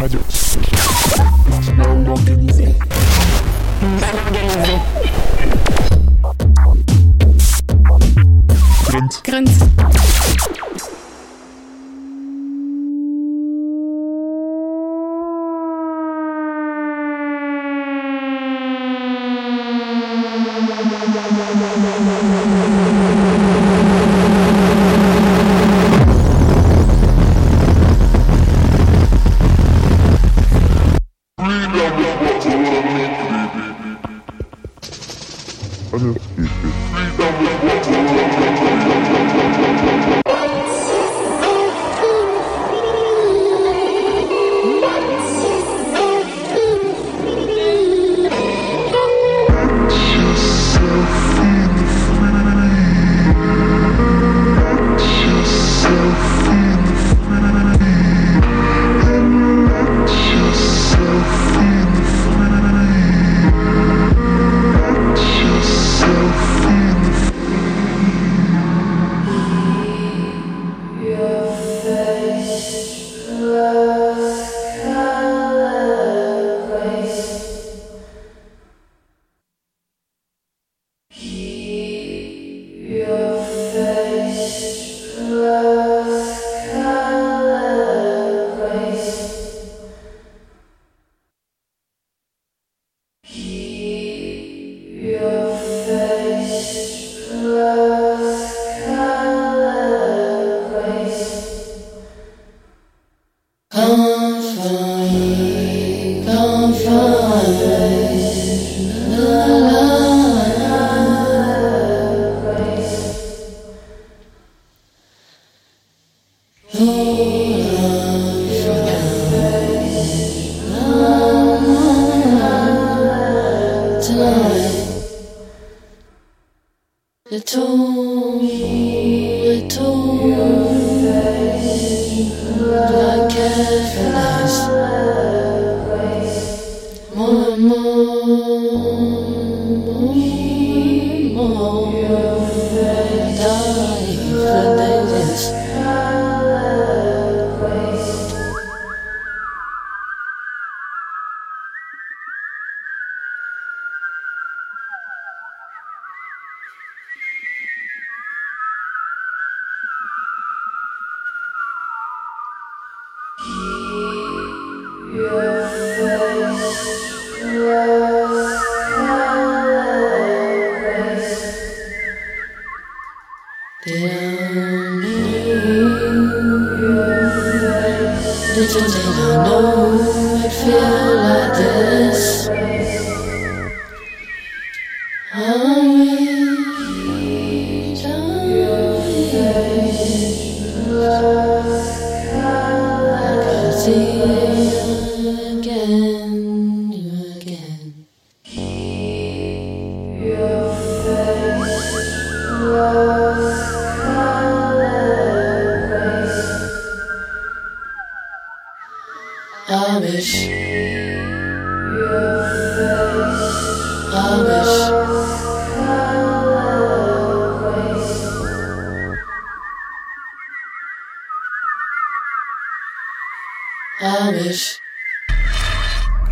находился.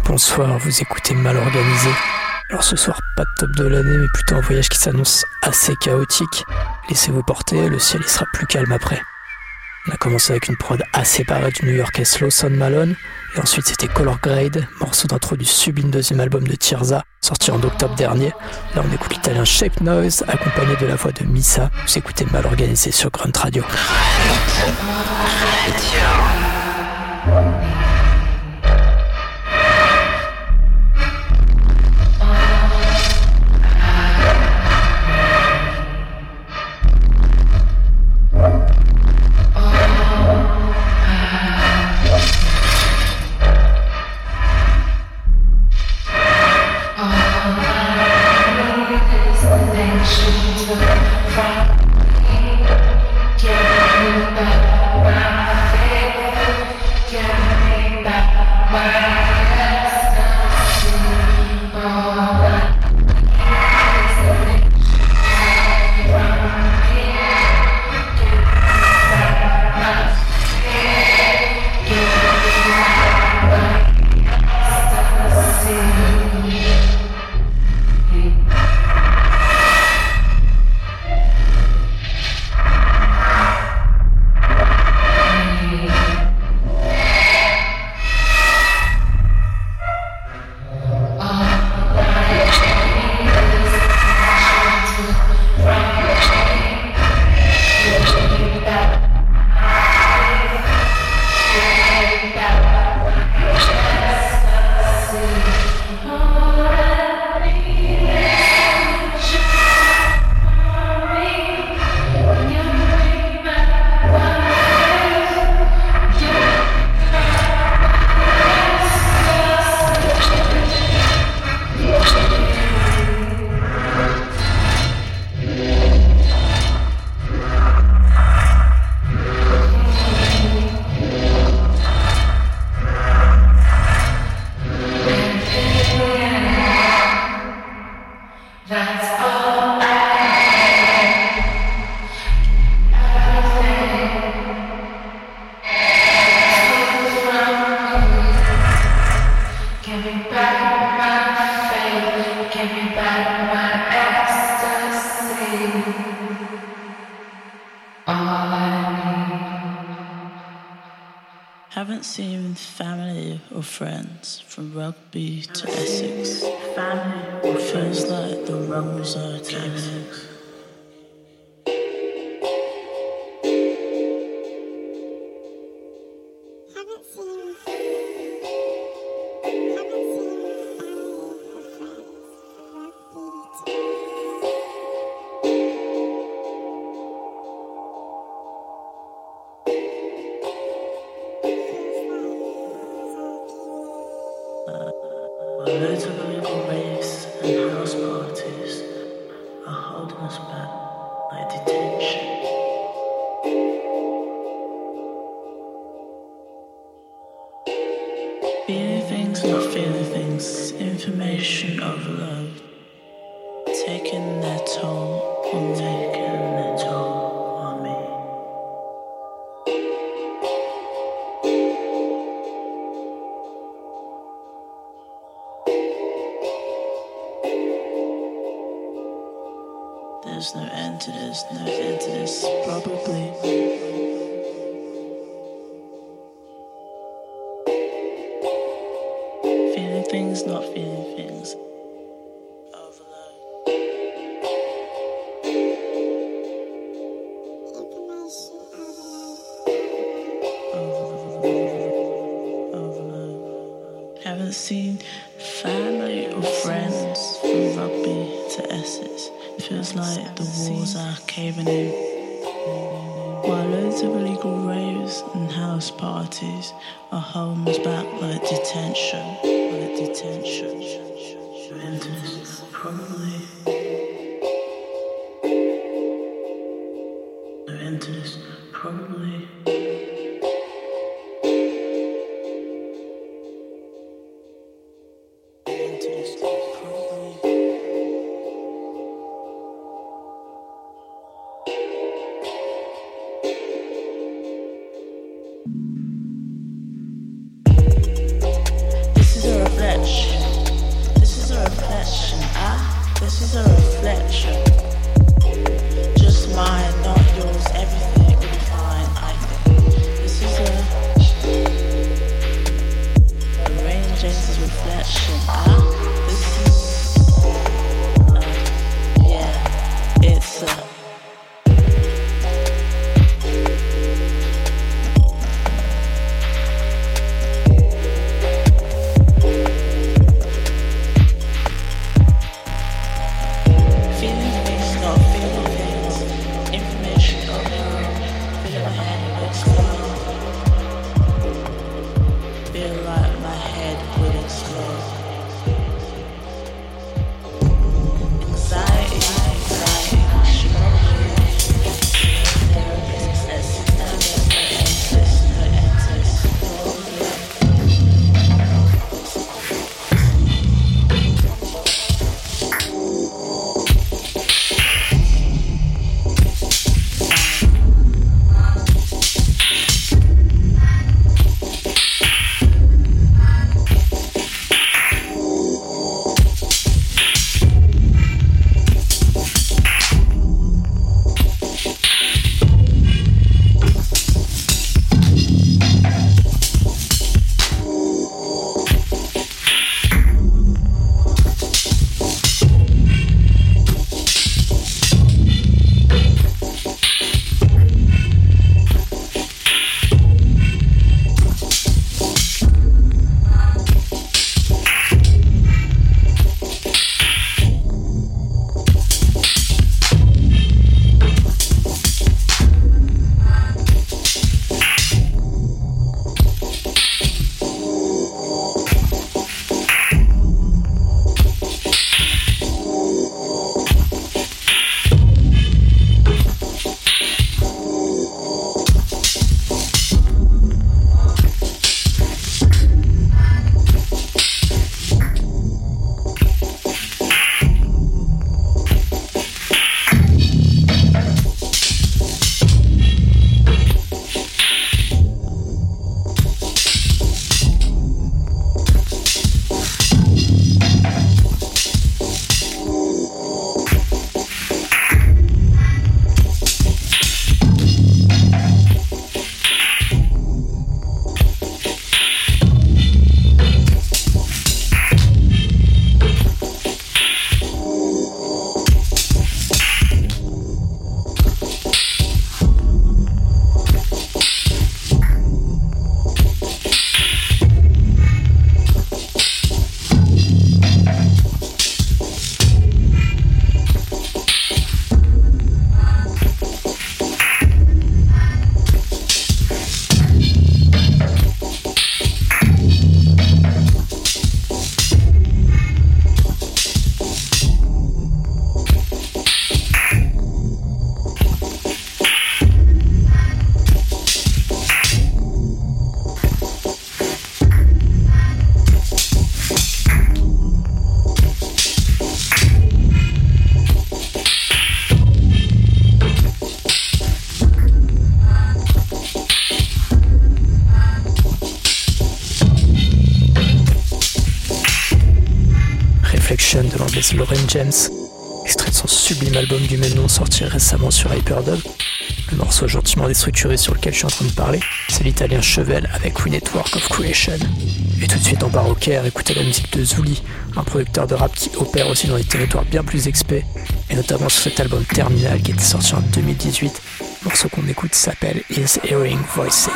Bonsoir, vous écoutez Mal Organisé. Alors ce soir, pas de top de l'année, mais plutôt un voyage qui s'annonce assez chaotique. Laissez-vous porter, le ciel il sera plus calme après. On a commencé avec une prod assez parée du new-yorkais Slow Sound Malone, ensuite c'était Color Grade, morceau d'intro du sublime deuxième album de Tirza, sorti en octobre dernier. Là on écoute l'italien Shape Noise, accompagné de la voix de Missa. Vous écoutez Mal Organisé sur Grunt Radio. taking their toll on me. Taking their toll on me. There's no end to this, no end to this, probably. Extrait de son sublime album du même nom sorti récemment sur Hyperdub. Le morceau gentiment déstructuré sur lequel je suis en train de parler, c'est l'italien Chevel avec We Network of Creation. Et tout de suite au Caire, écouter la musique de Zuli, un producteur de rap qui opère aussi dans des territoires bien plus experts, et notamment sur cet album Terminal qui était sorti en 2018. Le morceau qu'on écoute s'appelle Is Hearing Voices.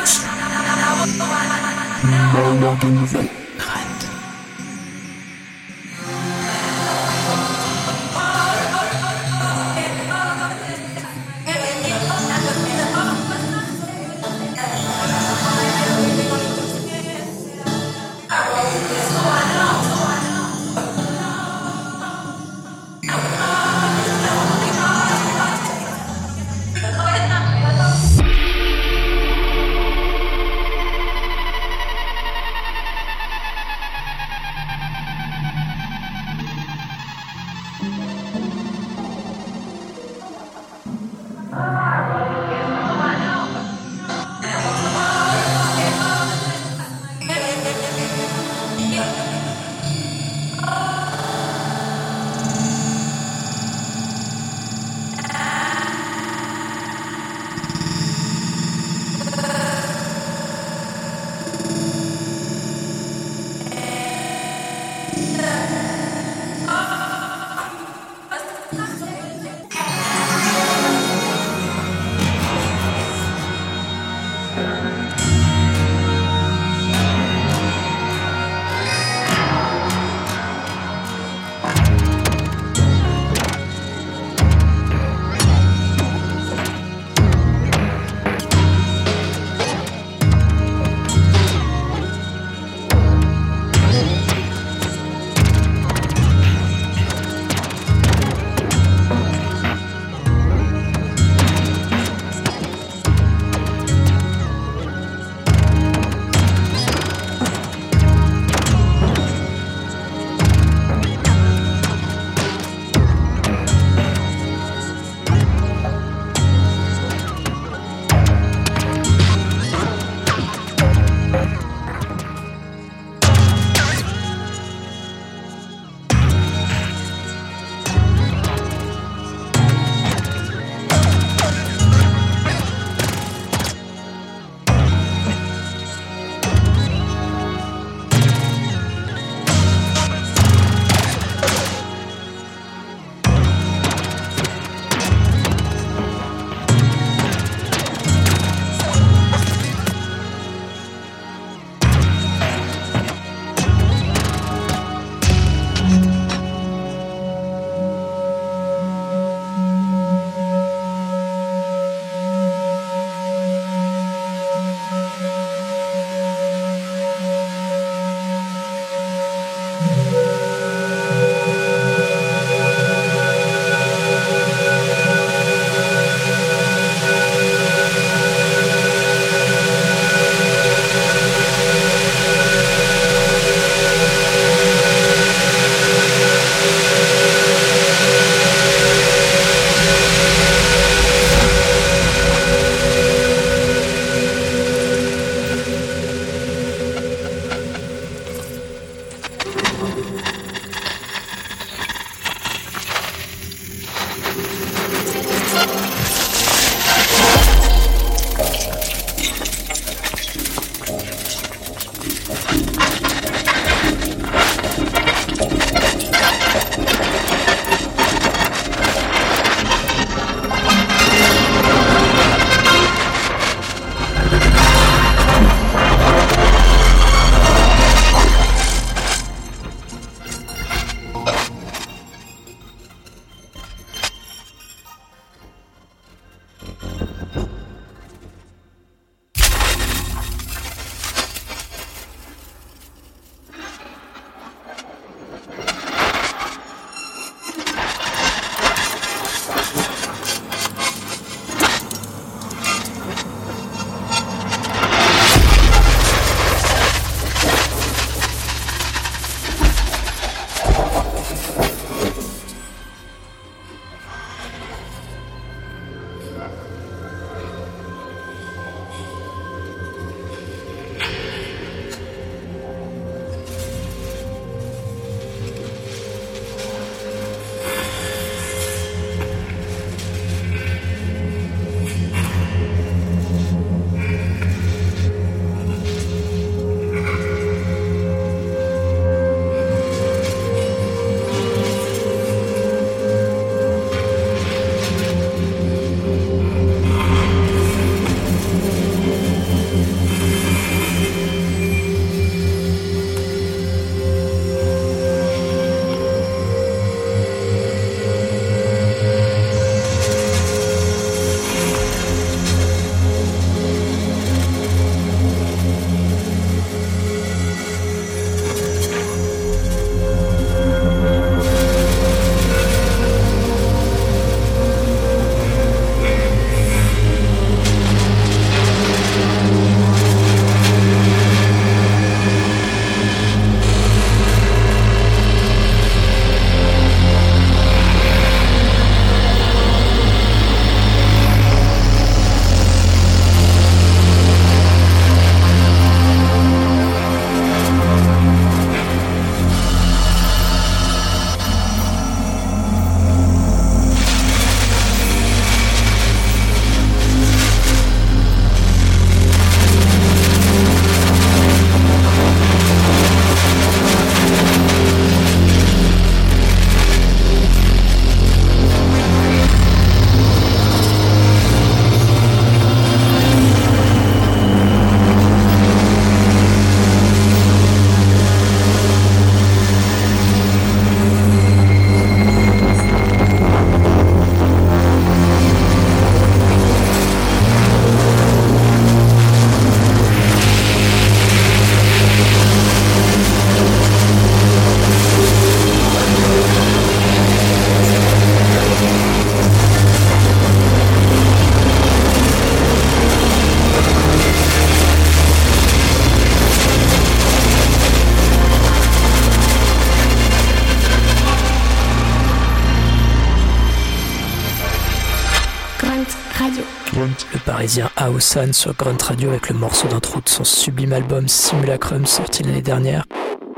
Aosan sur Grunt Radio avec le morceau d'intro de son sublime album Simulacrum sorti l'année dernière.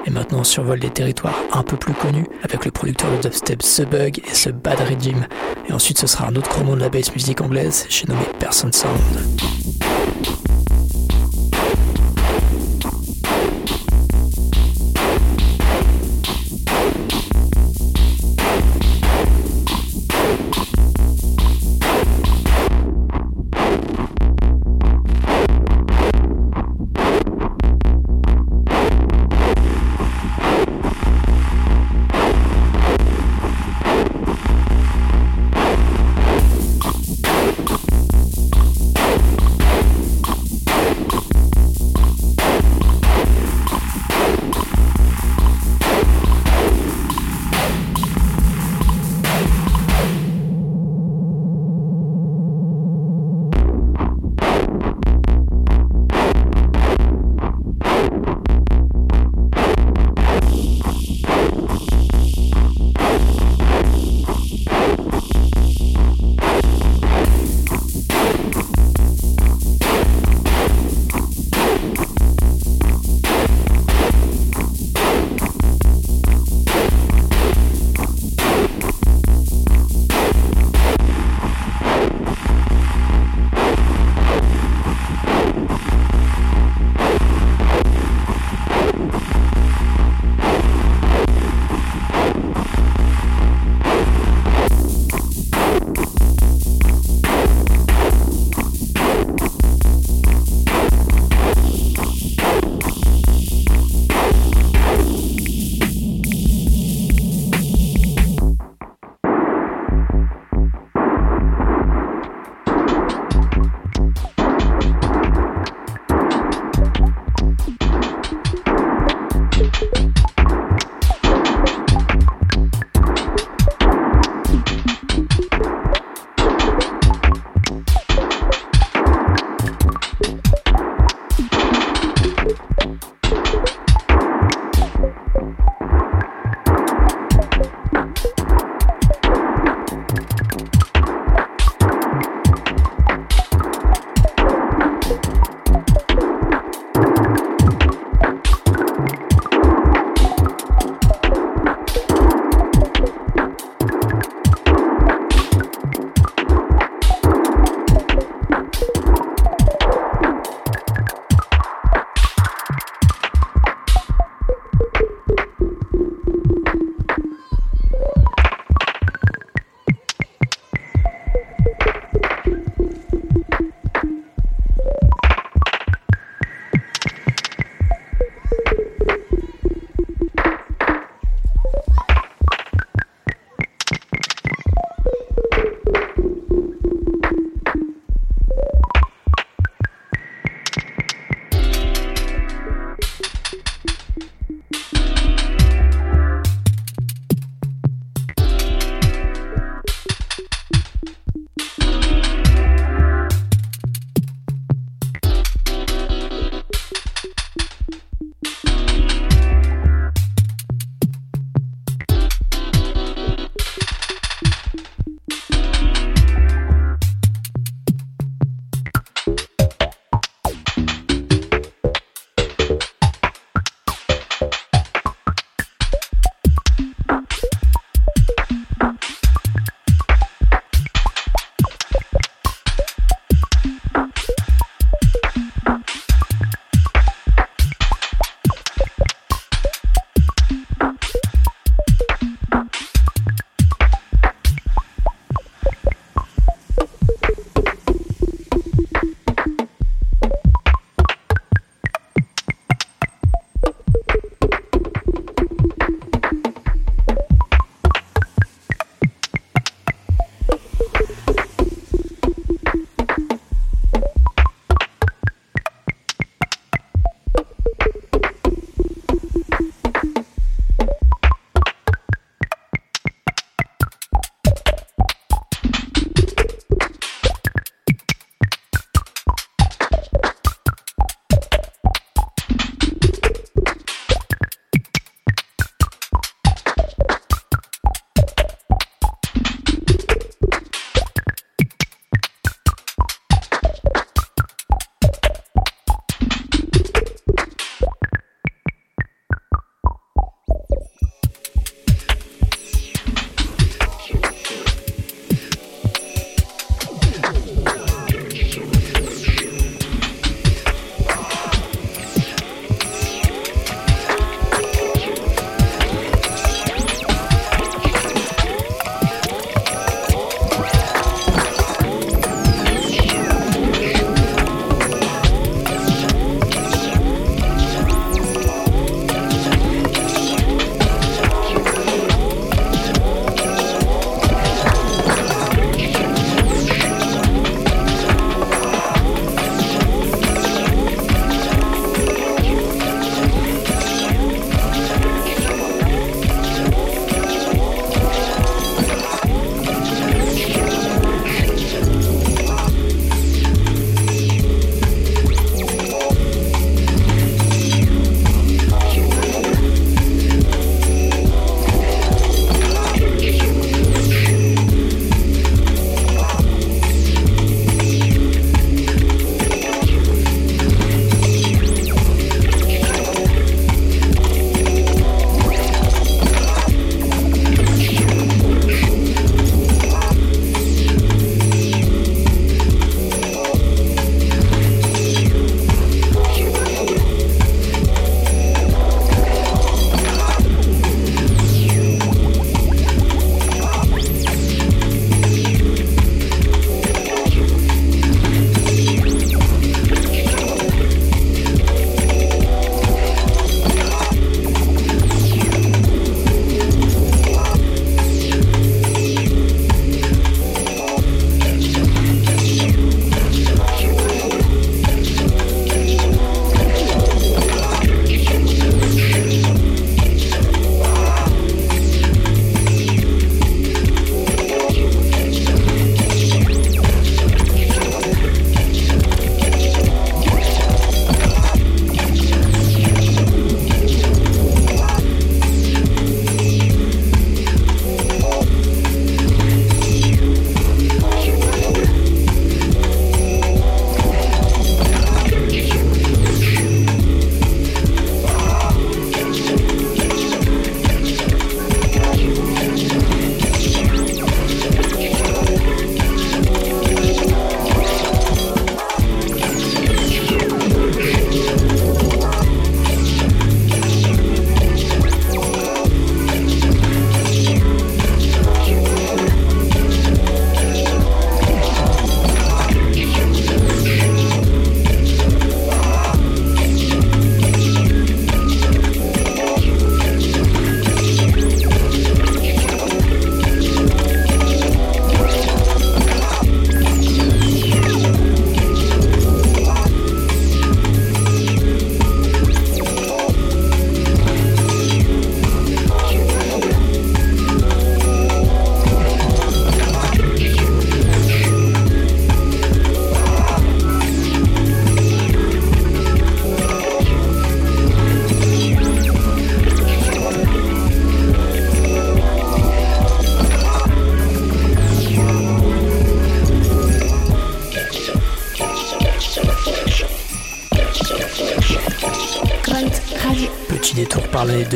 Et maintenant on survole des territoires un peu plus connus avec le producteur de dubstep The Bug et ce Bad Regime. Et ensuite ce sera un autre nom de la bass musique anglaise, j'ai nommé Person Sound.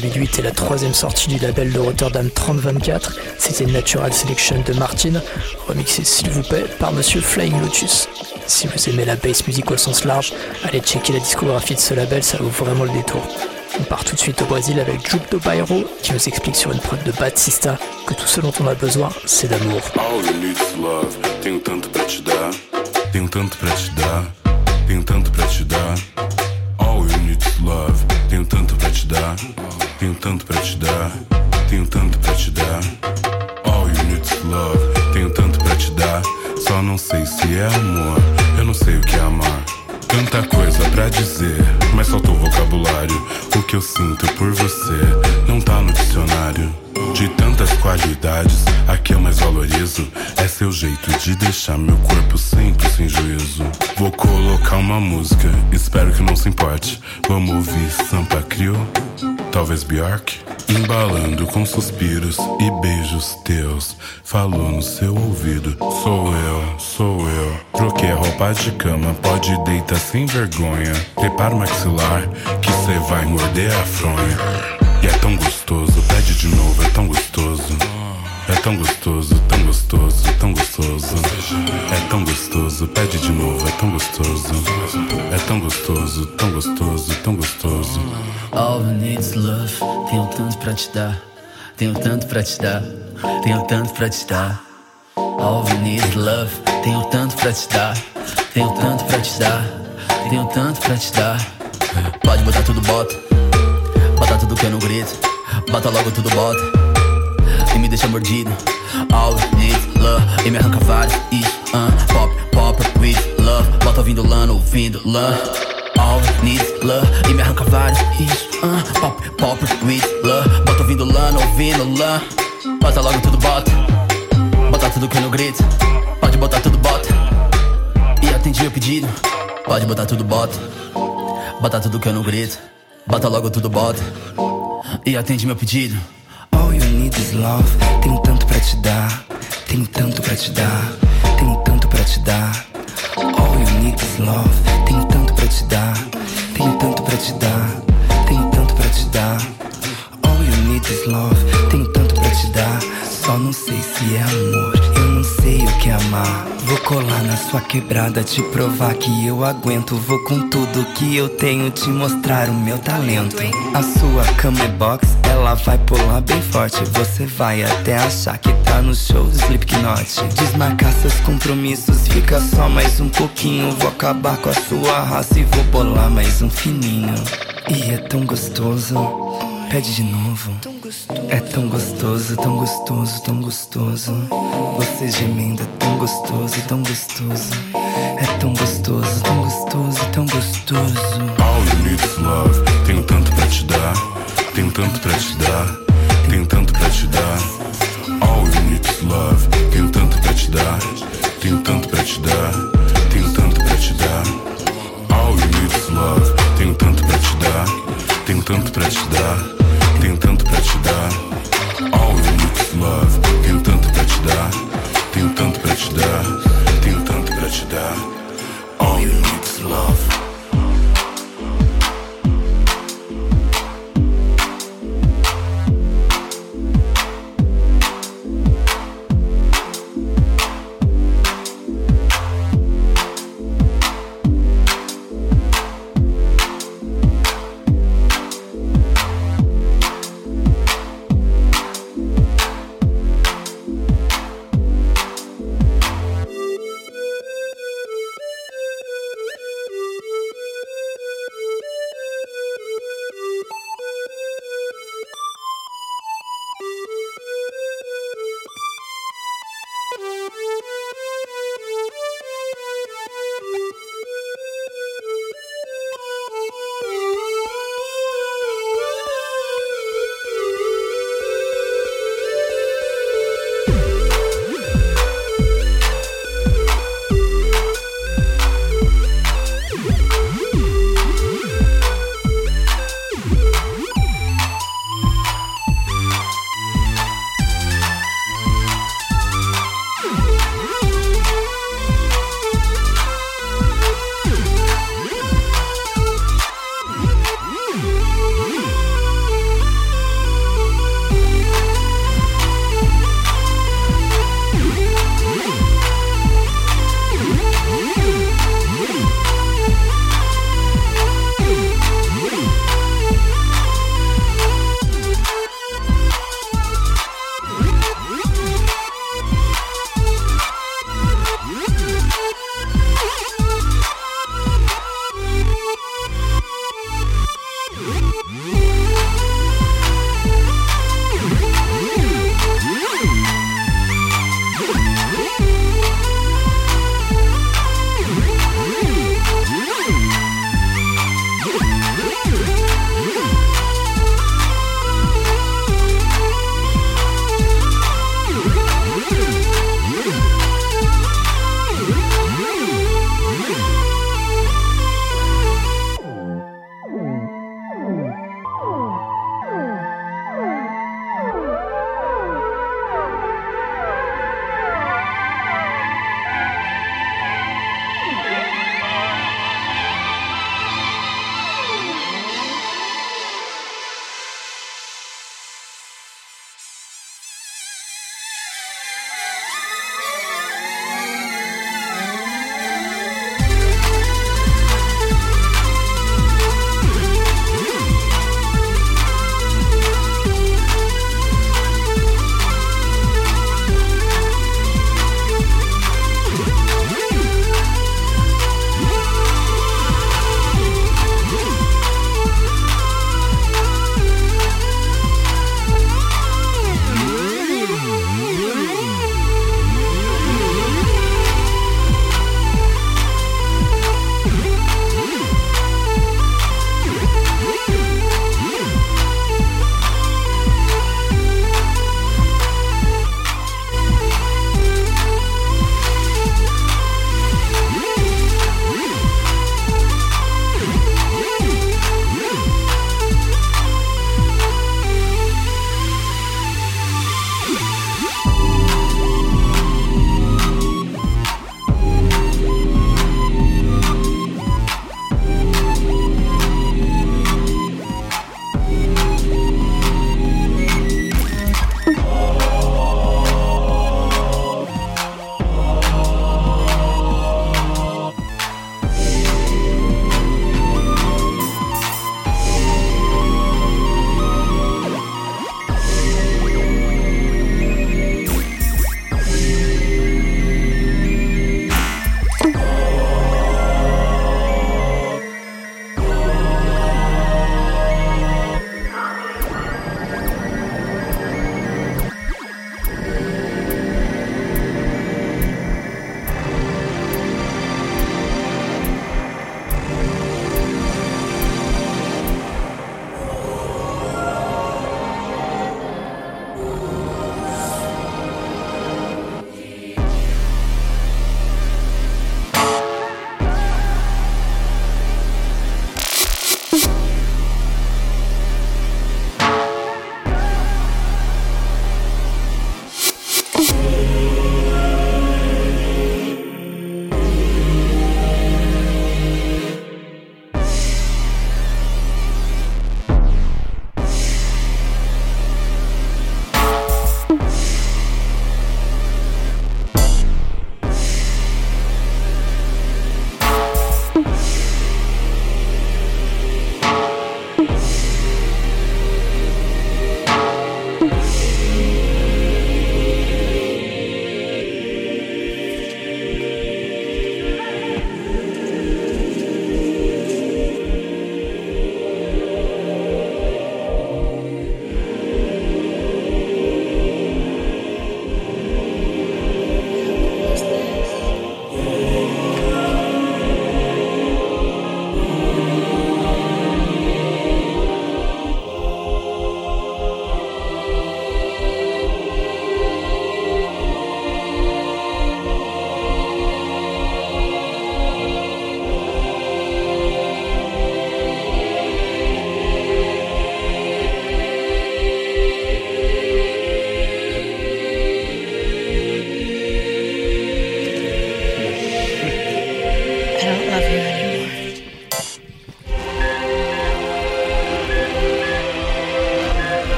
2008 et la troisième sortie du label de Rotterdam 3024, c'était Natural Selection de Martin, remixé s'il vous plaît par Monsieur Flying Lotus. Si vous aimez la bass music au sens large, allez checker la discographie de ce label, ça vaut vraiment le détour. On part tout de suite au Brésil avec Jupto Pyro qui nous explique sur une prod de Batista que tout ce dont on a besoin, c'est d'amour. Tenho tanto pra te dar. Tenho tanto pra te dar. All you need is love. Tenho tanto pra te dar. Só não sei se é amor. Eu não sei o que é amar. Tanta coisa pra dizer, mas faltou vocabulário. O que eu sinto por você não tá no dicionário. De tantas qualidades, a que eu mais valorizo é seu jeito de deixar meu corpo sempre sem juízo. Vou colocar uma música, espero que não se importe. Vamos ouvir Sampa Crio, talvez Bjork. Embalando com suspiros e beijos teus. Falou no seu ouvido: Sou eu, sou eu. Troquei a roupa de cama, pode deitar sem vergonha. Prepara o maxilar, que cê vai morder a fronha. E é tão gostoso, pede de novo, é tão gostoso. É tão gostoso, tão gostoso, tão gostoso. É tão gostoso, pede de novo, é tão gostoso. É tão gostoso, tão gostoso, tão gostoso. All you need is love. Tenho tanto pra te dar. Tenho tanto pra te dar. Tenho tanto pra te dar. All you need is love. Tenho tanto pra te dar. Tenho tanto pra te dar. Tenho tanto pra te dar. Pode botar tudo, bota. Bota tudo que eu não grito. Bota logo tudo, bota. E me deixa mordido. All you need love. E me arranca vários. Uh, pop, pop, with love. Bota ouvindo lã, ouvindo lã. All you need is love. E me arranca vários. Isso, uh, pop, pop, with love. Bota ouvindo lã, ouvindo lã. Bota logo tudo, bota. Bota tudo que eu não grito. Pode botar tudo, bota. E atendi meu pedido. Pode botar tudo, bota. Bota tudo que eu não grito. Bota logo tudo, bota. E atende meu pedido. All you need is love. Tenho tanto pra te dar. Tenho tanto pra te dar. Tenho tanto pra te dar. All you need is love. Tenho tanto pra te dar. Tenho tanto pra te dar. Tenho tanto pra te dar. All you need is love. Tenho tanto pra te dar. Só não sei se é amor. Não sei o que amar. Vou colar na sua quebrada, te provar que eu aguento. Vou com tudo que eu tenho te mostrar o meu talento. A sua cama é box, ela vai pular bem forte. Você vai até achar que tá no show Slipknot. Desmarcar seus compromissos, fica só mais um pouquinho. Vou acabar com a sua raça e vou bolar mais um fininho. E é tão gostoso, pede de novo. É tão gostoso, tão gostoso, tão gostoso. Você gemendo é tão gostoso, tão gostoso. É tão gostoso, tão gostoso,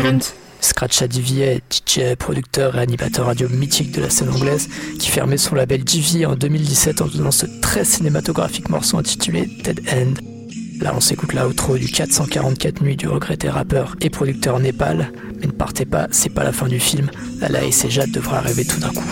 organisé. Scratch Adivier, DJ, producteur et animateur radio mythique de la scène anglaise, qui fermait son label GV en 2017 en donnant ce très cinématographique morceau intitulé Dead End. Là, on s'écoute la outro du 444 nuits du regretté rappeur et producteur Népal. Mais ne partez pas, c'est pas la fin du film. Lala et ses devraient arriver tout d'un coup.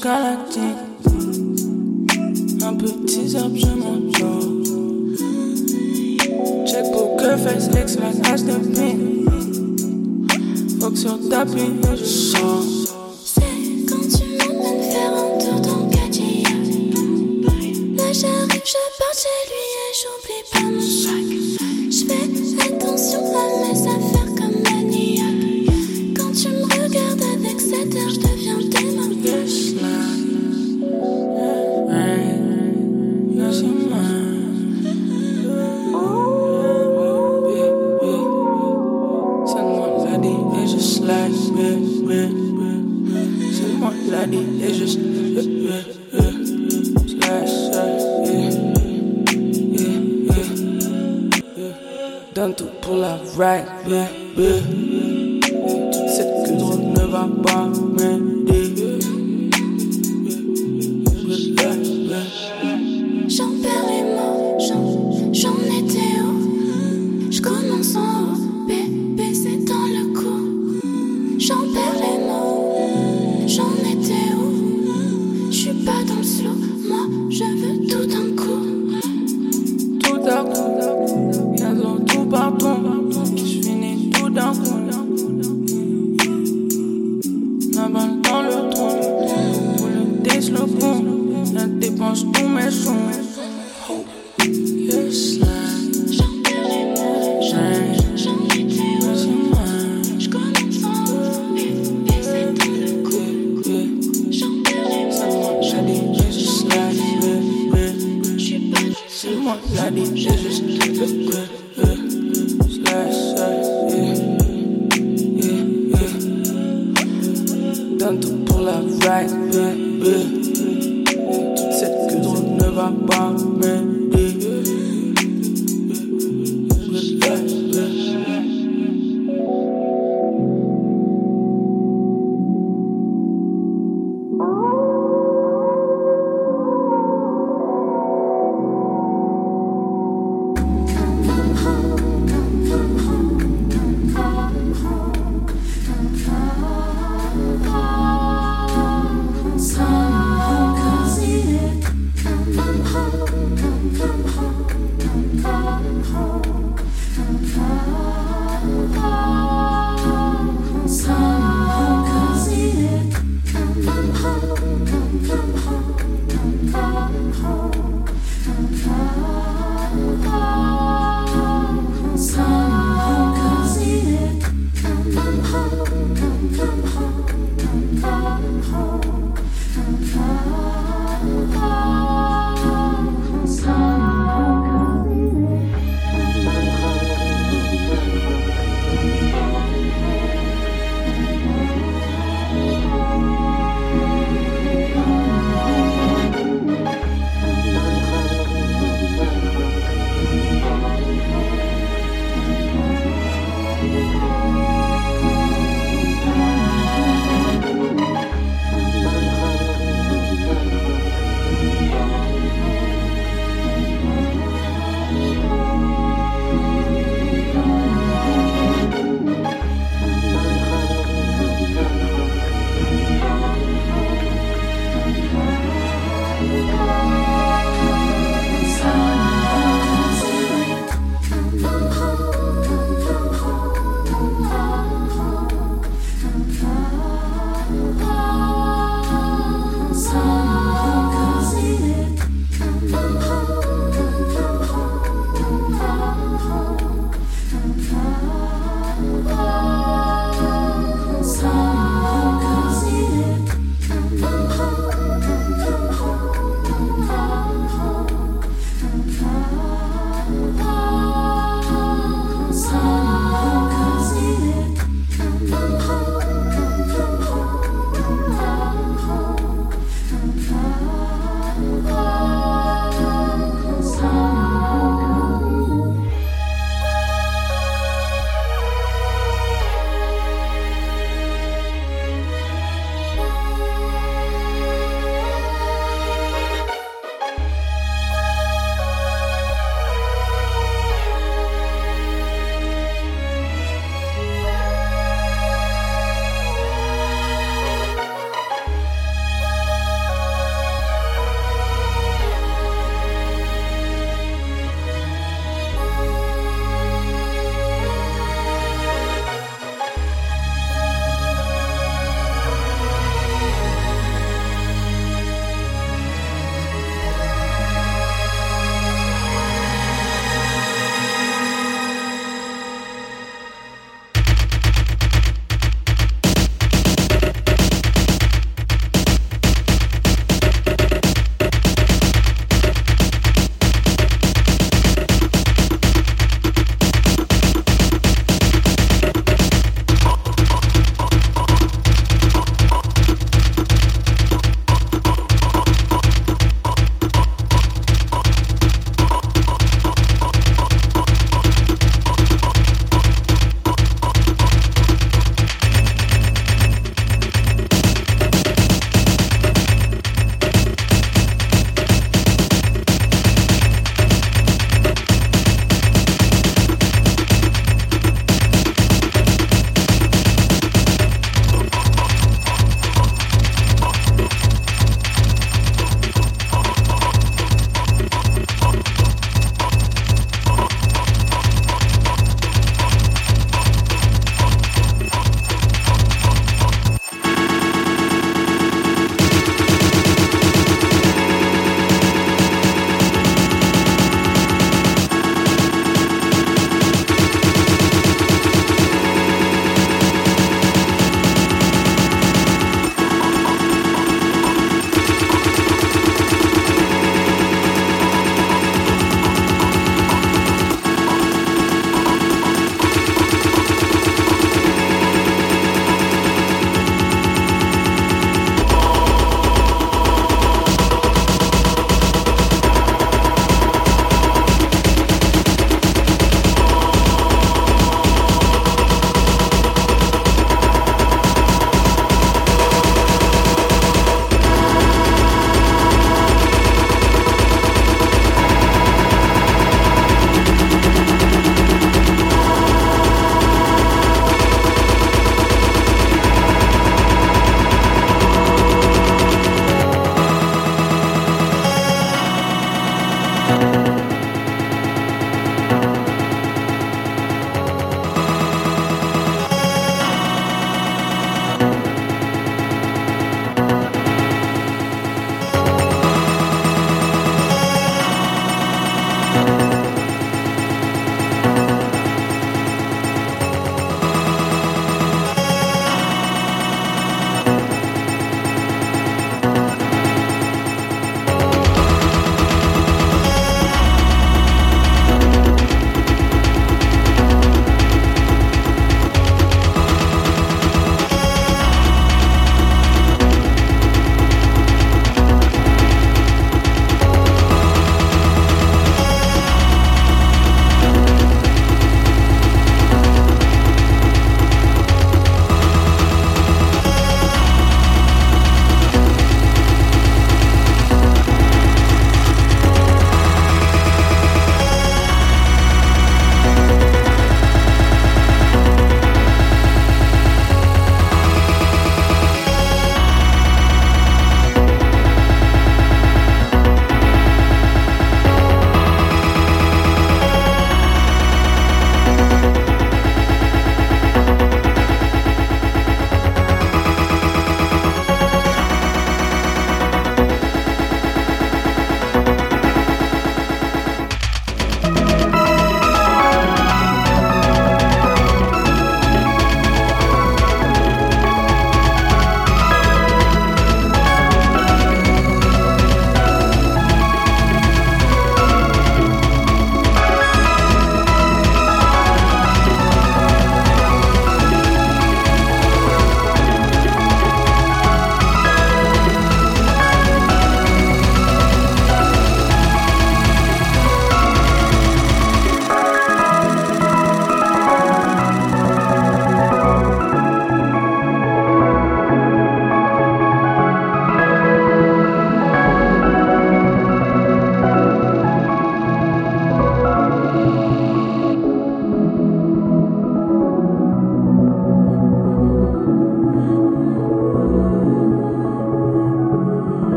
galactic right yeah, yeah.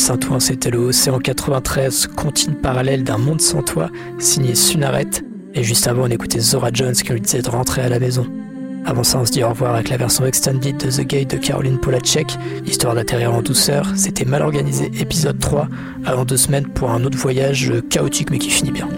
Saint-Ouen, c'était le Océan 93, contine parallèle d'un monde sans toi, signé Sunaret. Et juste avant, on écoutait Zora Jones qui lui disait de rentrer à la maison. Avant ça, on se dit au revoir avec la version extended de The Gate de Caroline Polacek, histoire d'atterrir en douceur. C'était mal organisé, épisode 3, avant deux semaines pour un autre voyage chaotique mais qui finit bien.